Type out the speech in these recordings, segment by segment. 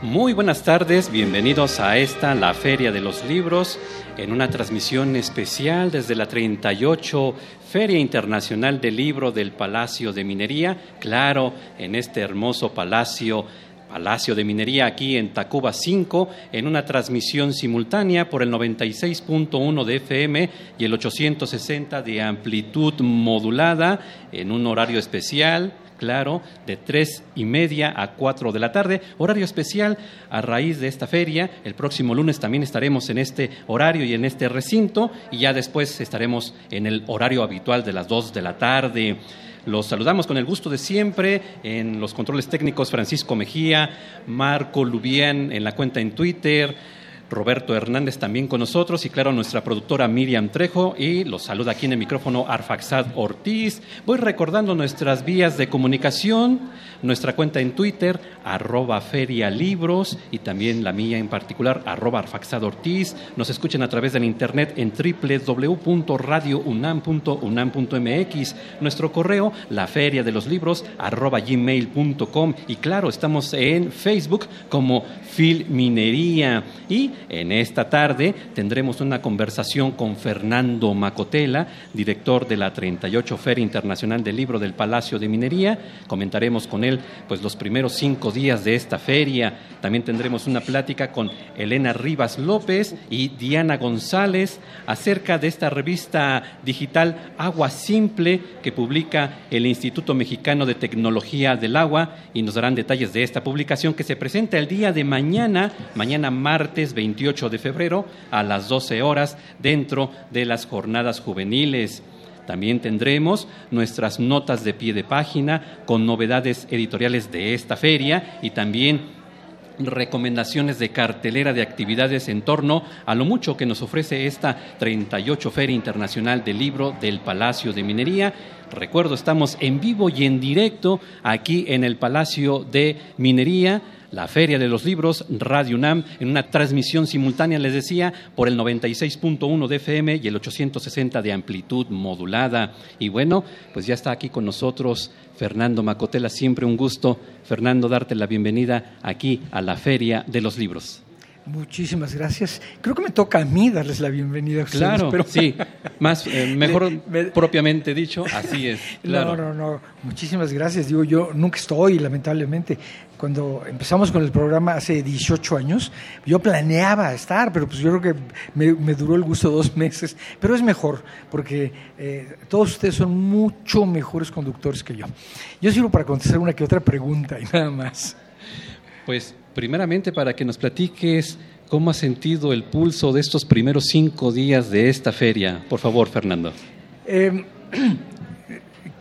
Muy buenas tardes, bienvenidos a esta, la Feria de los Libros, en una transmisión especial desde la 38 Feria Internacional del Libro del Palacio de Minería, claro, en este hermoso palacio Palacio de Minería aquí en Tacuba 5 en una transmisión simultánea por el 96.1 de FM y el 860 de amplitud modulada en un horario especial claro, de tres y media a cuatro de la tarde, horario especial a raíz de esta feria. El próximo lunes también estaremos en este horario y en este recinto y ya después estaremos en el horario habitual de las dos de la tarde. Los saludamos con el gusto de siempre en los controles técnicos Francisco Mejía, Marco Lubián en la cuenta en Twitter, Roberto Hernández también con nosotros y claro nuestra productora Miriam Trejo y los saluda aquí en el micrófono Arfaxad Ortiz. Voy recordando nuestras vías de comunicación, nuestra cuenta en Twitter, arroba ferialibros y también la mía en particular, arroba Arfaxad Ortiz. Nos escuchan a través del internet en www.radiounam.unam.mx, nuestro correo, la feria de los libros, arroba gmail.com y claro, estamos en Facebook como Filminería y en esta tarde tendremos una conversación con Fernando Macotela, director de la 38 Feria Internacional del Libro del Palacio de Minería. Comentaremos con él pues los primeros cinco días de esta feria. También tendremos una plática con Elena Rivas López y Diana González acerca de esta revista digital Agua Simple que publica el Instituto Mexicano de Tecnología del Agua y nos darán detalles de esta publicación que se presenta el día de mañana, mañana martes 28 de febrero a las 12 horas dentro de las jornadas juveniles. También tendremos nuestras notas de pie de página con novedades editoriales de esta feria y también recomendaciones de cartelera de actividades en torno a lo mucho que nos ofrece esta 38 Feria Internacional del Libro del Palacio de Minería. Recuerdo, estamos en vivo y en directo aquí en el Palacio de Minería la Feria de los Libros, Radio UNAM, en una transmisión simultánea, les decía, por el 96.1 de FM y el 860 de amplitud modulada. Y bueno, pues ya está aquí con nosotros Fernando Macotela, siempre un gusto, Fernando, darte la bienvenida aquí a la Feria de los Libros. Muchísimas gracias. Creo que me toca a mí darles la bienvenida a ustedes. Claro, pero... sí, más eh, mejor propiamente dicho, así es. No, no, no. Muchísimas gracias. Digo, yo nunca estoy, lamentablemente. Cuando empezamos con el programa hace 18 años, yo planeaba estar, pero pues yo creo que me, duró el gusto dos meses. Pero es mejor, porque eh, todos ustedes son mucho mejores conductores que yo. Yo sirvo para contestar una que otra pregunta y nada más. Pues primeramente para que nos platiques cómo has sentido el pulso de estos primeros cinco días de esta feria. Por favor, Fernando. Em,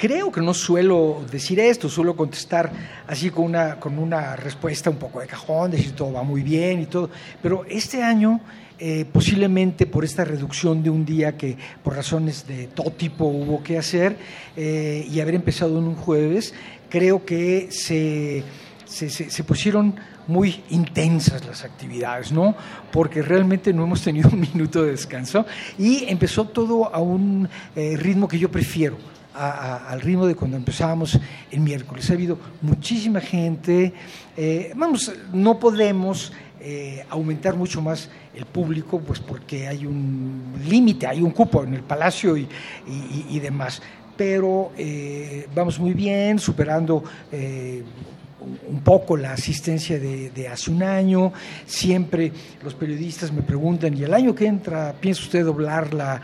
creo que no suelo decir esto, suelo contestar así con una, con una respuesta un poco de cajón, decir todo va muy bien y todo, pero este año... Eh, posiblemente por esta reducción de un día que por razones de todo tipo hubo que hacer eh, y haber empezado en un jueves, creo que se, se, se pusieron muy intensas las actividades, ¿no? Porque realmente no hemos tenido un minuto de descanso y empezó todo a un eh, ritmo que yo prefiero. Al ritmo de cuando empezábamos el miércoles. Ha habido muchísima gente. Eh, vamos, no podemos eh, aumentar mucho más el público, pues porque hay un límite, hay un cupo en el palacio y, y demás. Pero vamos muy bien, superando un poco la asistencia de, hace un año. Siempre los periodistas me preguntan, ¿y el año que entra piensa usted doblar la,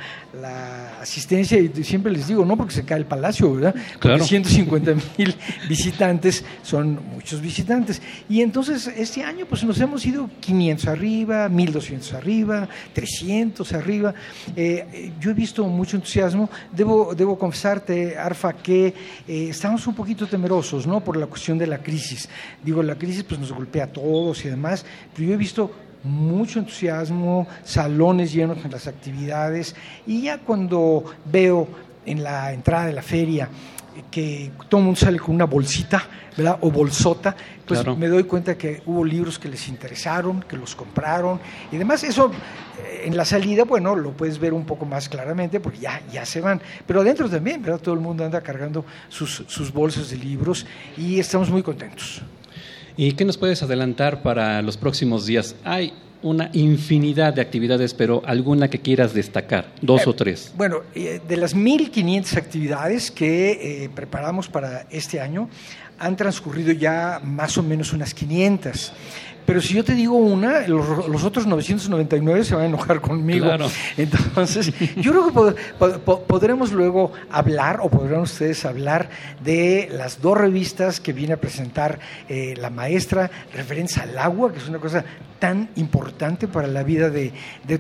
asistencia? Y siempre les digo, no, porque se cae el palacio, ¿verdad? Porque 150 mil visitantes son muchos visitantes. Y entonces este año pues nos hemos ido 500 arriba, 1200 arriba, 300 arriba. Eh, yo he visto mucho entusiasmo. Debo, debo confesarte, Arfa, que eh, estamos un poquito temerosos, ¿no? Por la cuestión de la crisis Digo, la crisis pues nos golpea a todos y demás, pero yo he visto mucho entusiasmo, salones llenos en las actividades y ya cuando veo en la entrada de la feria que todo el mundo sale con una bolsita, ¿verdad? O bolsota, pues me doy cuenta que hubo libros que les interesaron, que los compraron y demás. Eso eh, en la salida, bueno, lo puedes ver un poco más claramente porque ya, ya se van. Pero adentro también, ¿verdad? Todo el mundo anda cargando sus, sus bolsas de libros y estamos muy contentos. ¿Y qué nos puedes adelantar para los próximos días? Hay una infinidad de actividades, pero alguna que quieras destacar, dos o tres. Bueno, eh, de las 1.500 actividades que eh, preparamos para este año, han transcurrido ya más o menos unas 500. Pero si yo te digo una, los, otros 999 se van a enojar conmigo. Entonces, yo creo que podremos luego hablar, o podrán ustedes hablar, de las dos revistas que viene a presentar eh, la maestra, referencia al agua, que es una cosa tan importante para la vida de,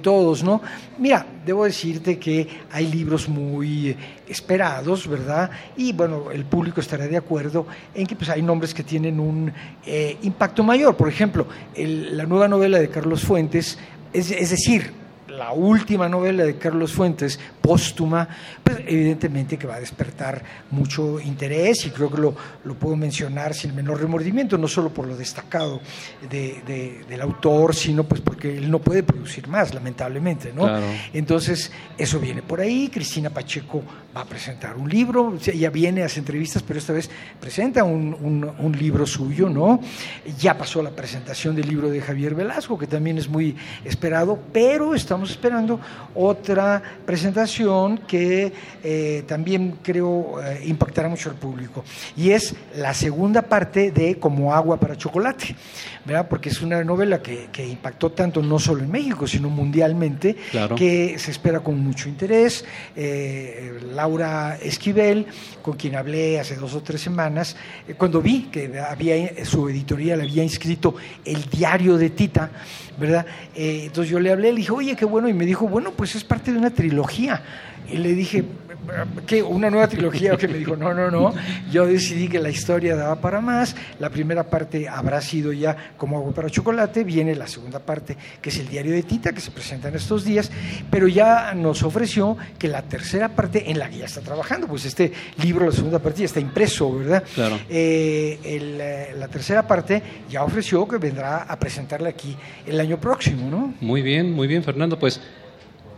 todos, ¿no? Mira, debo decirte que hay libros muy esperados, ¿verdad? Y bueno, el público estará de acuerdo en que pues, hay nombres que tienen un eh, impacto mayor. Por ejemplo, la nueva novela de Carlos Fuentes, es, es decir, la última novela de Carlos Fuentes, póstuma, pues evidentemente que va a despertar mucho interés y creo que lo, lo puedo mencionar sin el menor remordimiento, no solo por lo destacado de, del autor, sino pues porque él no puede producir más, lamentablemente, ¿no? Entonces, eso viene por ahí, Cristina Pacheco va a presentar un libro, ella viene, hace entrevistas, pero esta vez presenta un, un, un libro suyo, ¿no? Ya pasó la presentación del libro de Javier Velasco, que también es muy esperado, pero estamos esperando otra presentación que eh, también creo eh, impactará mucho al público. Y es la segunda parte de Como agua para chocolate, ¿verdad? Porque es una novela que, impactó tanto no solo en México, sino mundialmente, que se espera con mucho interés. Eh, Laura Esquivel, con quien hablé hace dos o tres semanas, cuando vi que había su editorial había inscrito el diario de Tita, ¿verdad? entonces yo le hablé, le dije, oye, qué bueno, y me dijo, bueno, pues es parte de una trilogía. Y le dije, ¿qué? ¿Una nueva trilogía? Que me dijo, no, no, no. Yo decidí que la historia daba para más. La primera parte habrá sido ya como agua para chocolate. Viene la segunda parte, que es el diario de Tita, que se presenta en estos días. Pero ya nos ofreció que la tercera parte, en la que ya está trabajando, pues este libro, la segunda parte, ya está impreso, ¿verdad? Claro. Eh, eh, la tercera parte ya ofreció que vendrá a presentarla aquí el año próximo, ¿no? Muy bien, muy bien, Fernando. Pues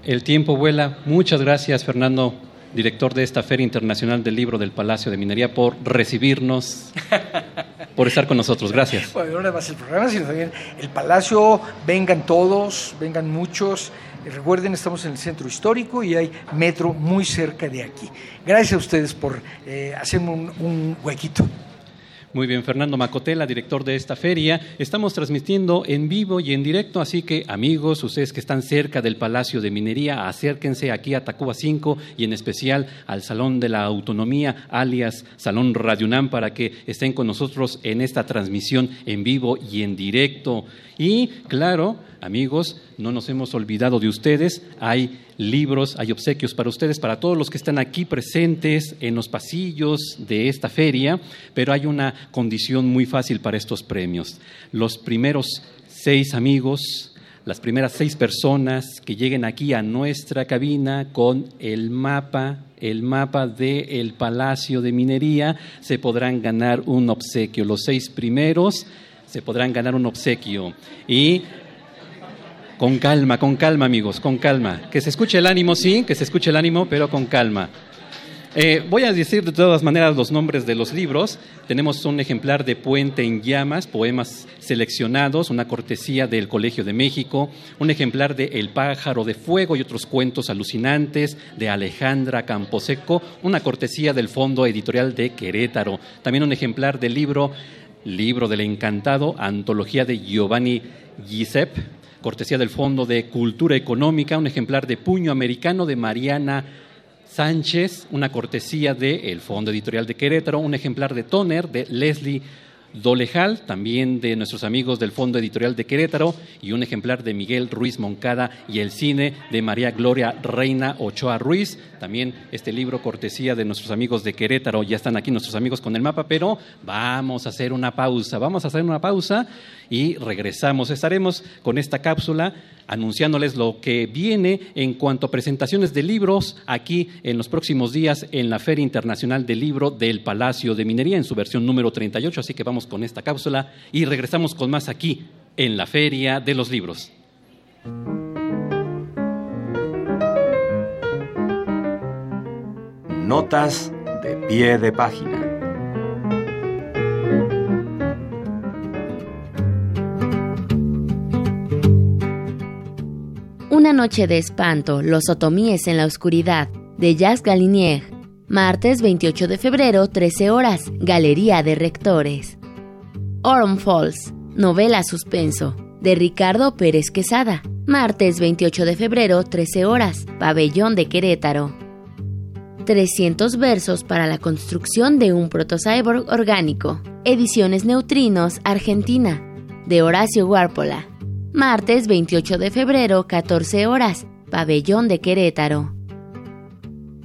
el tiempo vuela. Muchas gracias, Fernando, director de esta Feria Internacional del Libro del Palacio de Minería, por recibirnos, por estar con nosotros. Gracias. Bueno, no nada más el programa, sino también el Palacio. Vengan todos, vengan muchos. Recuerden, estamos en el centro histórico y hay metro muy cerca de aquí. Gracias a ustedes por eh, hacerme un huequito. Muy bien, Fernando Macotela, director de esta feria. Estamos transmitiendo en vivo y en directo, así que amigos, ustedes que están cerca del Palacio de Minería, acérquense aquí a Tacuba 5 y en especial al Salón de la Autonomía, alias Salón Radio UNAM, para que estén con nosotros en esta transmisión en vivo y en directo. Y claro, amigos, no nos hemos olvidado de ustedes. Hay libros, hay obsequios para ustedes, para todos los que están aquí presentes en los pasillos de esta feria, pero hay una condición muy fácil para estos premios. Los primeros seis amigos, las primeras seis personas que lleguen aquí a nuestra cabina con el mapa el mapa del Palacio de Minería, se podrán ganar un obsequio. Los seis primeros se podrán ganar un obsequio. Y con calma, con calma, amigos, con calma. Que se escuche el ánimo, sí, que se escuche el ánimo, pero con calma. Eh, voy a decir de todas maneras los nombres de los libros. Tenemos un ejemplar de Puente en Llamas, poemas seleccionados, una cortesía del Colegio de México, un ejemplar de El pájaro de fuego y otros cuentos alucinantes de Alejandra Camposeco, una cortesía del Fondo Editorial de Querétaro. También un ejemplar del libro Libro del Encantado, antología de Giovanni Giuseppe, cortesía del Fondo de Cultura Económica, un ejemplar de Puño Americano de Mariana Sánchez, una cortesía del Fondo Editorial de Querétaro, un ejemplar de Toner de Leslie Dolejal, también de nuestros amigos del Fondo Editorial de Querétaro, y un ejemplar de Miguel Ruiz Moncada y el cine de María Gloria Reina Ochoa Ruiz. También este libro cortesía de nuestros amigos de Querétaro. Ya están aquí nuestros amigos con el mapa, pero vamos a hacer una pausa. Vamos a hacer una pausa y regresamos. Estaremos con esta cápsula anunciándoles lo que viene en cuanto a presentaciones de libros aquí en los próximos días en la Feria Internacional del Libro del Palacio de Minería en su versión número 38. Así que vamos con esta cápsula y regresamos con más aquí en la Feria de los Libros. Notas de pie de página. Una noche de espanto, Los otomíes en la oscuridad, de Jacques Galinier. Martes 28 de febrero, 13 horas, Galería de Rectores. Orm Falls, novela suspenso, de Ricardo Pérez Quesada. Martes 28 de febrero, 13 horas, Pabellón de Querétaro. 300 versos para la construcción de un protocyborg orgánico. Ediciones Neutrinos, Argentina, de Horacio Guárpola. Martes 28 de febrero, 14 horas, Pabellón de Querétaro.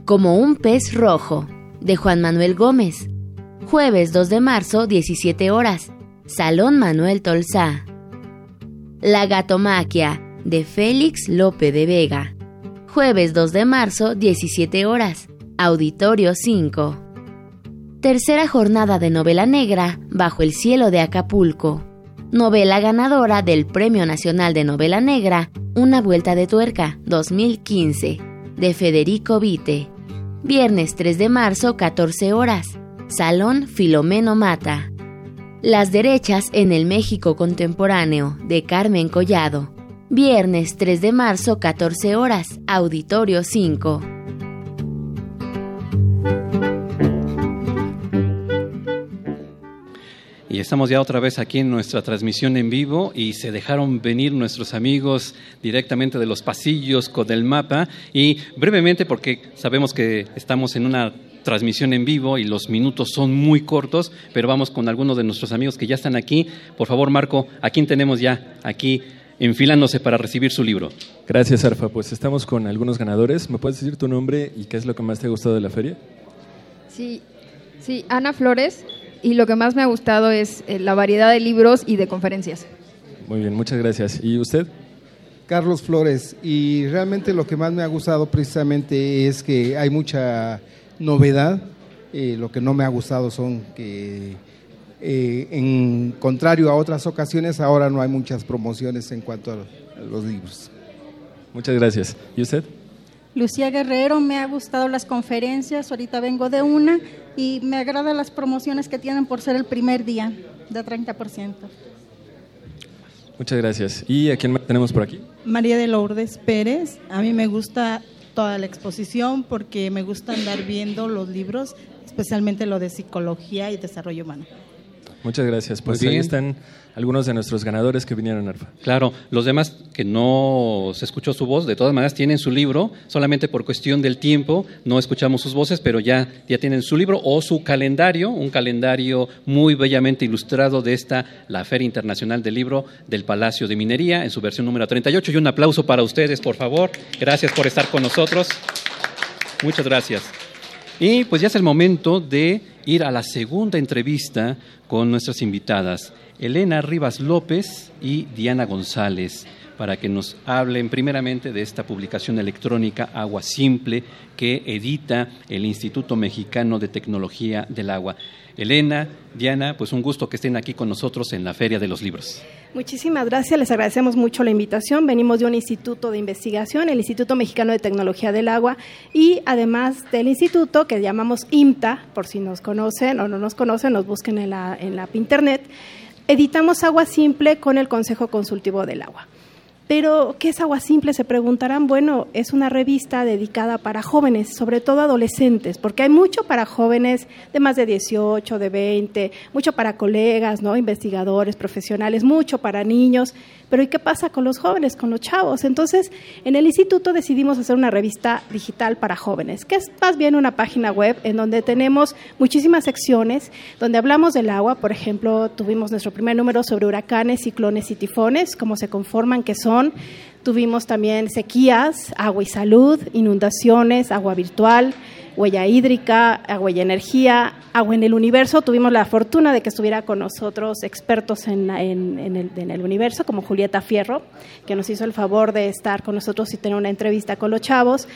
Como un pez rojo, de Juan Manuel Gómez. Jueves 2 de marzo, 17 horas, Salón Manuel Tolzá. La Gatomaquia, de Félix Lope de Vega. Jueves 2 de marzo, 17 horas, Auditorio 5. Tercera jornada de novela negra, Bajo el cielo de Acapulco novela ganadora del Premio Nacional de Novela Negra Una Vuelta de Tuerca 2015, de Federico Vite. Viernes 3 de marzo, 14 horas. Salón Filomeno Mata. Las derechas en el México contemporáneo, de Carmen Collado. Viernes 3 de marzo, 14 horas. Auditorio 5. Y estamos ya otra vez aquí en nuestra transmisión en vivo y se dejaron venir nuestros amigos directamente de los pasillos con el mapa y brevemente porque sabemos que estamos en una transmisión en vivo y los minutos son muy cortos, pero vamos con algunos de nuestros amigos que ya están aquí. Por favor, Marco, ¿a quién tenemos ya aquí enfilándose para recibir su libro? Gracias, Arfa. Pues estamos con algunos ganadores. ¿Me puedes decir tu nombre y qué es lo que más te ha gustado de la feria? Sí, sí, Ana Flores y lo que más me ha gustado es eh, la variedad de libros y de conferencias. Muy bien, muchas gracias. ¿Y usted? Carlos Flores, y realmente lo que más me ha gustado precisamente es que hay mucha novedad. Eh, lo que no me ha gustado son que, eh, en contrario a otras ocasiones, ahora no hay muchas promociones en cuanto a los libros. Muchas gracias. ¿Y usted? Lucía Guerrero, me ha gustado las conferencias, ahorita vengo de una y me agradan las promociones que tienen por ser el primer día de 30%. Muchas gracias. ¿Y a quién tenemos por aquí? María de Lourdes Pérez. A mí me gusta toda la exposición porque me gusta andar viendo los libros, especialmente lo de psicología y desarrollo humano. Muchas gracias. Pues ahí están algunos de nuestros ganadores que vinieron, Arfa. Claro, los demás que no se escuchó su voz, de todas maneras tienen su libro, solamente por cuestión del tiempo no escuchamos sus voces, pero ya, ya tienen su libro o su calendario, un calendario muy bellamente ilustrado de esta, la Feria Internacional del Libro del Palacio de Minería, en su versión número 38. Y un aplauso para ustedes, por favor. Gracias por estar con nosotros. Muchas gracias. Y pues ya es el momento de ir a la segunda entrevista con nuestras invitadas. Elena Rivas López y Diana González para que nos hablen primeramente de esta publicación electrónica Agua Simple que edita el Instituto Mexicano de Tecnología del Agua. Elena, Diana, pues un gusto que estén aquí con nosotros en la Feria de los Libros. Muchísimas gracias, les agradecemos mucho la invitación. Venimos de un instituto de investigación, el Instituto Mexicano de Tecnología del Agua, y además del instituto que llamamos IMTA, por si nos conocen o no nos conocen, nos busquen en la, en la internet editamos agua simple con el Consejo Consultivo del Agua. Pero, ¿qué es Agua Simple? Se preguntarán. Bueno, es una revista dedicada para jóvenes, sobre todo adolescentes, porque hay mucho para jóvenes de más de 18, de 20, mucho para colegas, ¿no? investigadores, profesionales, mucho para niños. Pero ¿y qué pasa con los jóvenes, con los chavos? Entonces, en el instituto decidimos hacer una revista digital para jóvenes, que es más bien una página web en donde tenemos muchísimas secciones, donde hablamos del agua. Por ejemplo, tuvimos nuestro primer número sobre huracanes, ciclones y tifones, cómo se conforman, qué son. Tuvimos también sequías, agua y salud, inundaciones, agua virtual, huella hídrica, agua y energía, agua en el universo. Tuvimos la fortuna de que estuviera con nosotros expertos en, el, universo, como Julieta Fierro, que nos hizo el favor de estar con nosotros y tener una entrevista con los chavos.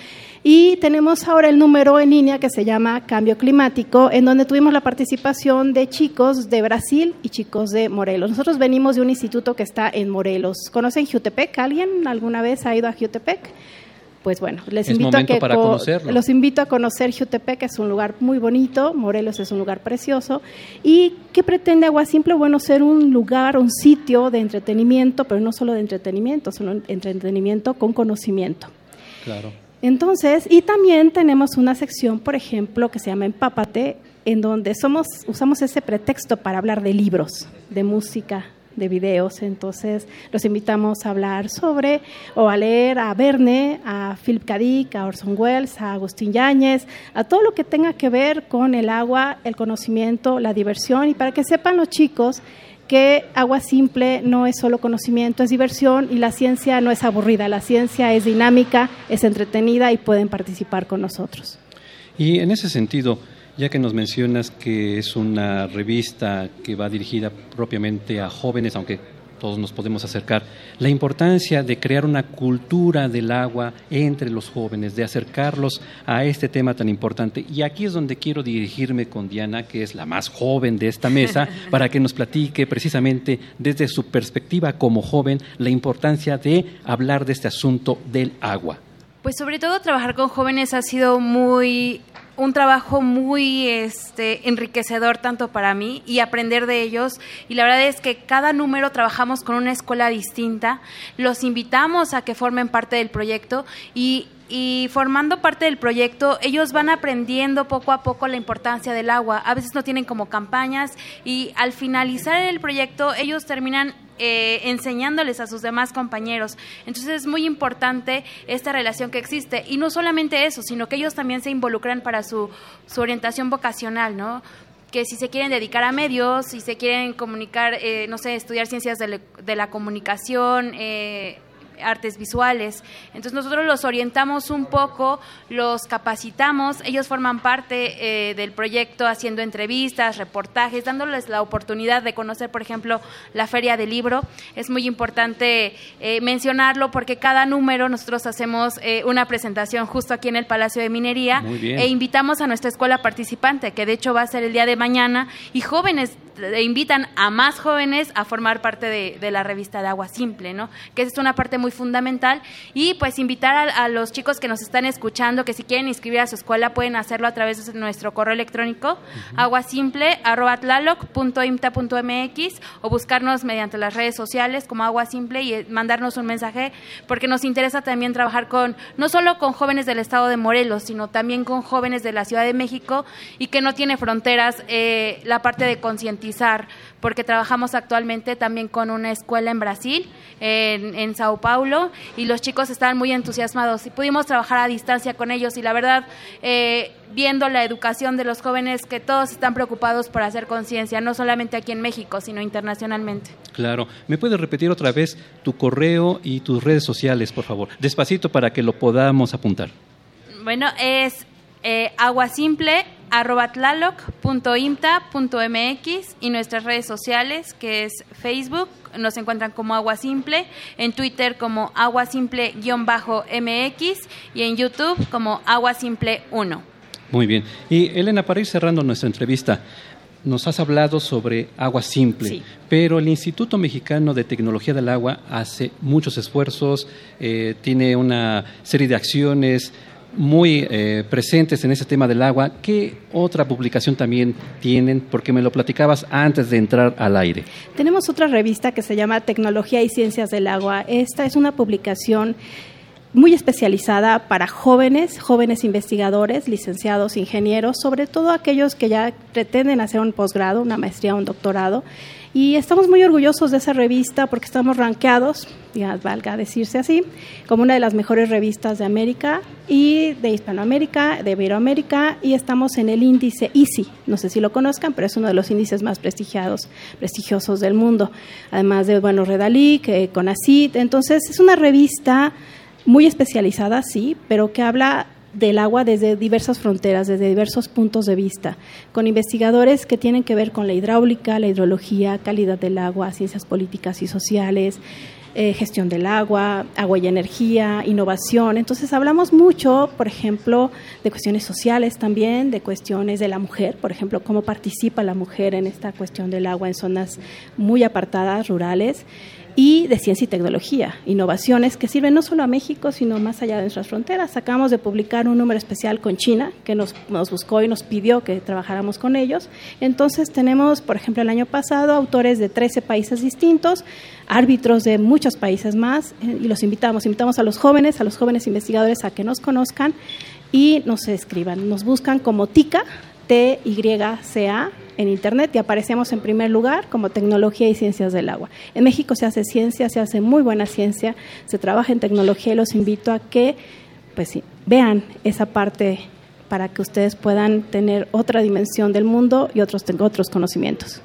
Y tenemos ahora el número en línea que se llama Cambio Climático, en donde tuvimos la participación de chicos de Brasil y chicos de Morelos. Nosotros venimos de un instituto que está en Morelos. ¿Conocen Jutepec? ¿Alguien alguna vez ha ido a Jutepec? Pues bueno, les invito a que los invito a conocer Jutepec, es un lugar muy bonito, Morelos es un lugar precioso. ¿Y qué pretende Agua Simple? Bueno, ser un lugar, un sitio de entretenimiento, pero no solo de entretenimiento, sino entretenimiento con conocimiento. Claro. Entonces, y también tenemos una sección, por ejemplo, que se llama Empápate, en donde somos, usamos ese pretexto para hablar de libros, de música, de videos. Entonces, los invitamos a hablar sobre o a leer a Verne, a Philip K. Dick, a Orson Welles, a Agustín Yáñez, a todo lo que tenga que ver con el agua, el conocimiento, la diversión y para que sepan los chicos que agua simple no es solo conocimiento, es diversión y la ciencia no es aburrida, la ciencia es dinámica, es entretenida y pueden participar con nosotros. Y en ese sentido, ya que nos mencionas que es una revista que va dirigida propiamente a jóvenes, aunque todos nos podemos acercar, la importancia de crear una cultura del agua entre los jóvenes, de acercarlos a este tema tan importante. Y aquí es donde quiero dirigirme con Diana, que es la más joven de esta mesa, para que nos platique precisamente desde su perspectiva como joven la importancia de hablar de este asunto del agua. Pues sobre todo trabajar con jóvenes ha sido muy un trabajo muy este, enriquecedor tanto para mí y aprender de ellos. Y la verdad es que cada número trabajamos con una escuela distinta. Los invitamos a que formen parte del proyecto y y formando parte del proyecto, ellos van aprendiendo poco a poco la importancia del agua. A veces no tienen como campañas y al finalizar el proyecto, ellos terminan eh, enseñándoles a sus demás compañeros. Entonces es muy importante esta relación que existe. Y no solamente eso, sino que ellos también se involucran para su, su orientación vocacional, ¿no? que si se quieren dedicar a medios, si se quieren comunicar, eh, no sé, estudiar ciencias de, de la comunicación, eh, artes visuales. Entonces nosotros los orientamos un poco, los capacitamos, ellos forman parte eh, del proyecto haciendo entrevistas, reportajes, dándoles la oportunidad de conocer, por ejemplo, la feria del libro. Es muy importante eh, mencionarlo porque cada número nosotros hacemos eh, una presentación justo aquí en el Palacio de Minería e invitamos a nuestra escuela participante, que de hecho va a ser el día de mañana, y jóvenes invitan a más jóvenes a formar parte de, la revista de Agua Simple, ¿no? Que es una parte muy fundamental. Y pues invitar a, los chicos que nos están escuchando que si quieren inscribir a su escuela pueden hacerlo a través de nuestro correo electrónico aguasimple.imta.mx o buscarnos mediante las redes sociales como Agua Simple y eh, mandarnos un mensaje porque nos interesa también trabajar con no solo con jóvenes del estado de Morelos, sino también con jóvenes de la Ciudad de México y que no tiene fronteras eh, la parte de concientizar porque trabajamos actualmente también con una escuela en Brasil, en, Sao Paulo, y los chicos estaban muy entusiasmados y pudimos trabajar a distancia con ellos y la verdad, eh, viendo la educación de los jóvenes, que todos están preocupados por hacer conciencia, no solamente aquí en México, sino internacionalmente. Claro. ¿Me puedes repetir otra vez tu correo y tus redes sociales, por favor? Despacito para que lo podamos apuntar. Bueno, es eh, aguasimple y nuestras redes sociales que es Facebook nos encuentran como Agua Simple, en Twitter como Agua Simple-MX y en YouTube como Agua Simple 1. Muy bien. Y Elena, para ir cerrando nuestra entrevista, nos has hablado sobre agua simple, pero el Instituto Mexicano de Tecnología del Agua hace muchos esfuerzos, eh, tiene una serie de acciones muy eh, presentes en ese tema del agua. ¿Qué otra publicación también tienen? Porque me lo platicabas antes de entrar al aire. Tenemos otra revista que se llama Tecnología y Ciencias del Agua. Esta es una publicación muy especializada para jóvenes, jóvenes investigadores, licenciados, ingenieros, sobre todo aquellos que ya pretenden hacer un posgrado, una maestría un doctorado. Y estamos muy orgullosos de esa revista porque estamos rankeados, ya valga decirse así, como una de las mejores revistas de América y de Hispanoamérica, de Iberoamérica, y estamos en el índice EASY. No sé si lo conozcan, pero es uno de los índices más prestigiados, prestigiosos del mundo. Además de, bueno, Redalic, eh, CONACIT. Entonces, es una revista muy especializada, sí, pero que habla del agua desde diversas fronteras, desde diversos puntos de vista, con investigadores que tienen que ver con la hidráulica, la hidrología, calidad del agua, ciencias políticas y sociales, eh, gestión del agua, agua y energía, innovación. Entonces hablamos mucho, por ejemplo, de cuestiones sociales también, de cuestiones de la mujer, por ejemplo, cómo participa la mujer en esta cuestión del agua en zonas muy apartadas, rurales y de ciencia y tecnología, innovaciones que sirven no solo a México, sino más allá de nuestras fronteras. Acabamos de publicar un número especial con China, que nos, nos, buscó y nos pidió que trabajáramos con ellos. Entonces tenemos, por ejemplo, el año pasado, autores de 13 países distintos, árbitros de muchos países más, eh, y los invitamos, invitamos a los jóvenes, a los jóvenes investigadores a que nos conozcan y nos escriban. Nos buscan como TICA, T-Y-C-A, en Internet y aparecemos en primer lugar como tecnología y ciencias del agua. En México se hace ciencia, se hace muy buena ciencia, se trabaja en tecnología y los invito a que pues vean esa parte para que ustedes puedan tener otra dimensión del mundo y otros, otros conocimientos.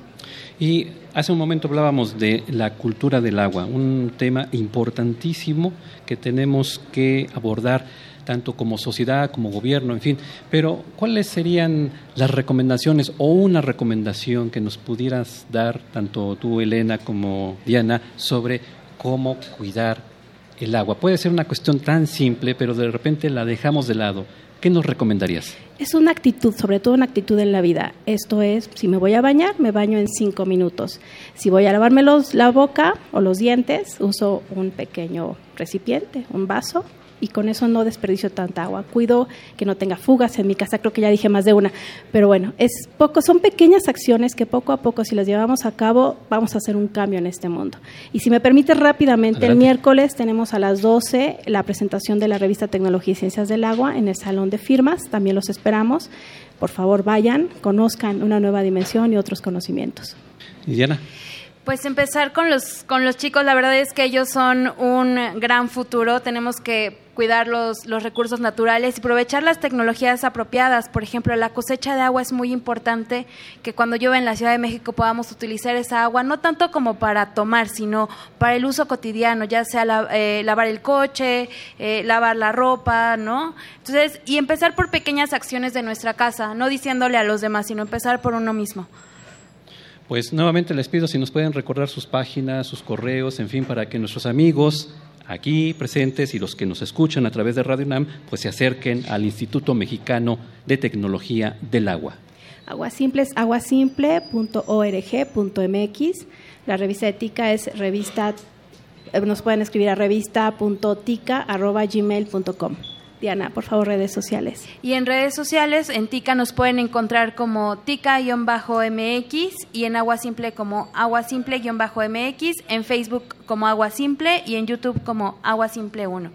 Y hace un momento hablábamos de la cultura del agua, un tema importantísimo que tenemos que abordar tanto como sociedad, como gobierno, en fin. Pero, ¿cuáles serían las recomendaciones o una recomendación que nos pudieras dar, tanto tú, Elena, como Diana, sobre cómo cuidar el agua? Puede ser una cuestión tan simple, pero de repente la dejamos de lado. ¿Qué nos recomendarías? Es una actitud, sobre todo una actitud en la vida. Esto es, si me voy a bañar, me baño en cinco minutos. Si voy a lavarme los, la boca o los dientes, uso un pequeño recipiente, un vaso, y con eso no desperdicio tanta agua. Cuido que no tenga fugas en mi casa, creo que ya dije más de una, pero bueno, es poco, son pequeñas acciones que poco a poco si las llevamos a cabo vamos a hacer un cambio en este mundo. Y si me permite rápidamente, el miércoles tenemos a las 12 la presentación de la revista Tecnología y Ciencias del Agua en el Salón de Firmas, también los esperamos. Por favor, vayan, conozcan una nueva dimensión y otros conocimientos. Diana. Pues empezar con los, con los chicos, la verdad es que ellos son un gran futuro, tenemos que cuidar los, los recursos naturales y aprovechar las tecnologías apropiadas. Por ejemplo, la cosecha de agua es muy importante, que cuando llueve en la Ciudad de México podamos utilizar esa agua, no tanto como para tomar, sino para el uso cotidiano, ya sea eh, lavar el coche, eh, lavar la ropa, ¿no? Entonces, y empezar por pequeñas acciones de nuestra casa, no diciéndole a los demás, sino empezar por uno mismo. Pues nuevamente les pido si nos pueden recordar sus páginas, sus correos, en fin, para que nuestros amigos aquí presentes y los que nos escuchan a través de Radio UNAM, pues se acerquen al Instituto Mexicano de Tecnología del Agua. Agua Simple es aguasimple.org.mx. La revista de TICA es revista, eh, nos pueden escribir a revista.tica.gmail.com. Diana, por favor, redes sociales. Y en redes sociales, en TICA nos pueden encontrar como TICA-MX y en Agua Simple como Agua Simple-MX, en Facebook como Agua Simple y en YouTube como Agua Simple 1.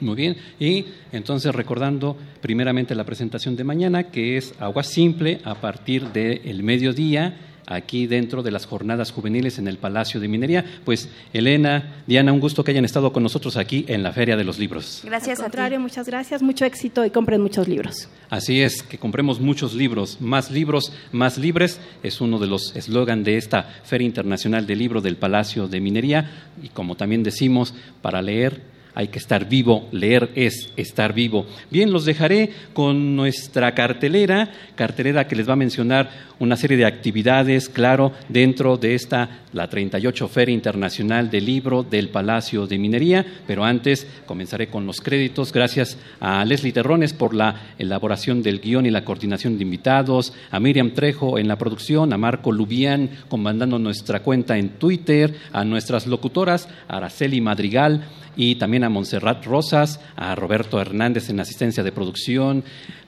Muy bien, y entonces recordando primeramente la presentación de mañana, que es Agua Simple a partir del mediodía aquí dentro de las jornadas juveniles en el Palacio de Minería. Pues Elena, Diana, un gusto que hayan estado con nosotros aquí en la Feria de los Libros. Gracias, Al contrario, muchas gracias, mucho éxito y compren muchos libros. Así es, que compremos muchos libros, más libros, más libres, es uno de los eslogan de esta Feria Internacional del Libro del Palacio de Minería y como también decimos, para leer hay que estar vivo, leer es estar vivo. Bien, los dejaré con nuestra cartelera, cartelera que les va a mencionar una serie de actividades, claro, dentro de esta, la 38 Feria Internacional del Libro del Palacio de Minería, pero antes comenzaré con los créditos. Gracias a Leslie Terrones por la elaboración del guion y la coordinación de invitados, a Miriam Trejo en la producción, a Marco Lubián comandando nuestra cuenta en Twitter, a nuestras locutoras, Araceli Madrigal y también a Montserrat Rosas, a Roberto Hernández en asistencia de producción,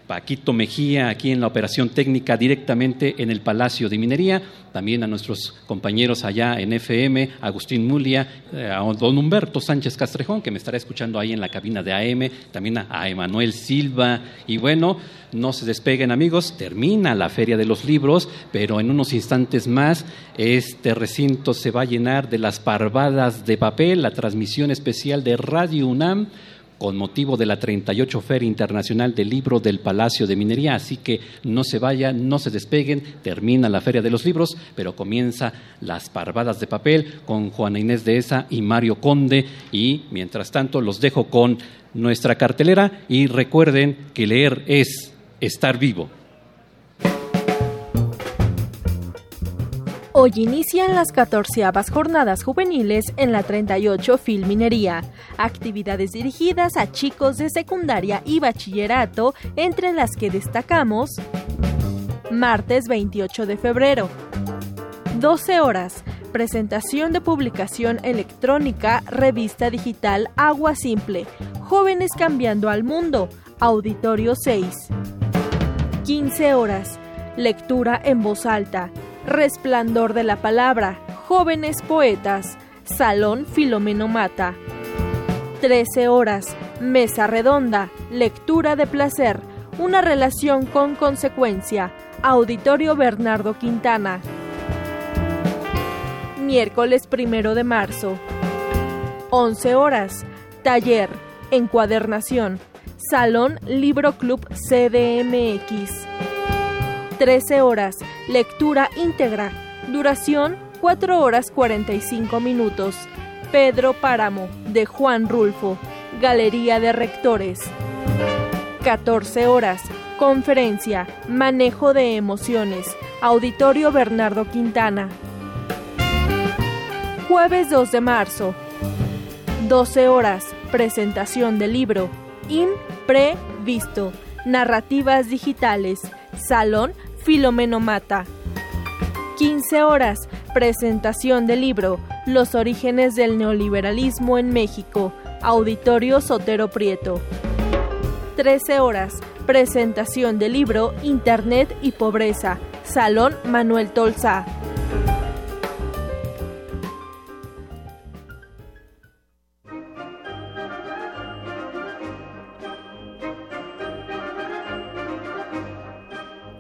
Paquito Mejía aquí en la operación técnica directamente en el Palacio de Minería, también a nuestros compañeros allá en FM, Agustín Mulia, eh, a don Humberto Sánchez Castrejón, que me estará escuchando ahí en la cabina de AM, también a, Emanuel Silva, y bueno, no se despeguen amigos, termina la Feria de los Libros, pero en unos instantes más este recinto se va a llenar de las parvadas de papel, la transmisión especial de Radio UNAM, con motivo de la 38 Feria Internacional del Libro del Palacio de Minería. Así que no se vayan, no se despeguen, termina la Feria de los Libros, pero comienza las parvadas de papel con Juana Inés de Esa y Mario Conde. Y mientras tanto los dejo con nuestra cartelera y recuerden que leer es estar vivo. Hoy inician las 14 jornadas juveniles en la 38 Filminería, actividades dirigidas a chicos de secundaria y bachillerato, entre las que destacamos martes 28 de febrero, 12 horas, presentación de publicación electrónica, revista digital Agua Simple, Jóvenes Cambiando al Mundo, Auditorio 6, 15 horas, lectura en voz alta, Resplandor de la Palabra, Jóvenes Poetas, Salón Filomeno Mata. 13 horas, Mesa Redonda, Lectura de Placer, una relación con consecuencia, Auditorio Bernardo Quintana. Miércoles primero de marzo. 11 horas, Taller, Encuadernación, Salón Libro Club CDMX. 13 horas, lectura íntegra, duración 4 horas 45 minutos. Pedro Páramo, de Juan Rulfo, Galería de Rectores. 14 horas, conferencia, manejo de emociones, Auditorio Bernardo Quintana. Jueves 2 de marzo, 12 horas, presentación del libro, Imprevisto, narrativas digitales, Salón Filomeno Mata. 15 horas, presentación del libro Los orígenes del neoliberalismo en México, Auditorio Sotero Prieto. 13 horas, presentación del libro Internet y Pobreza, Salón Manuel Tolsa.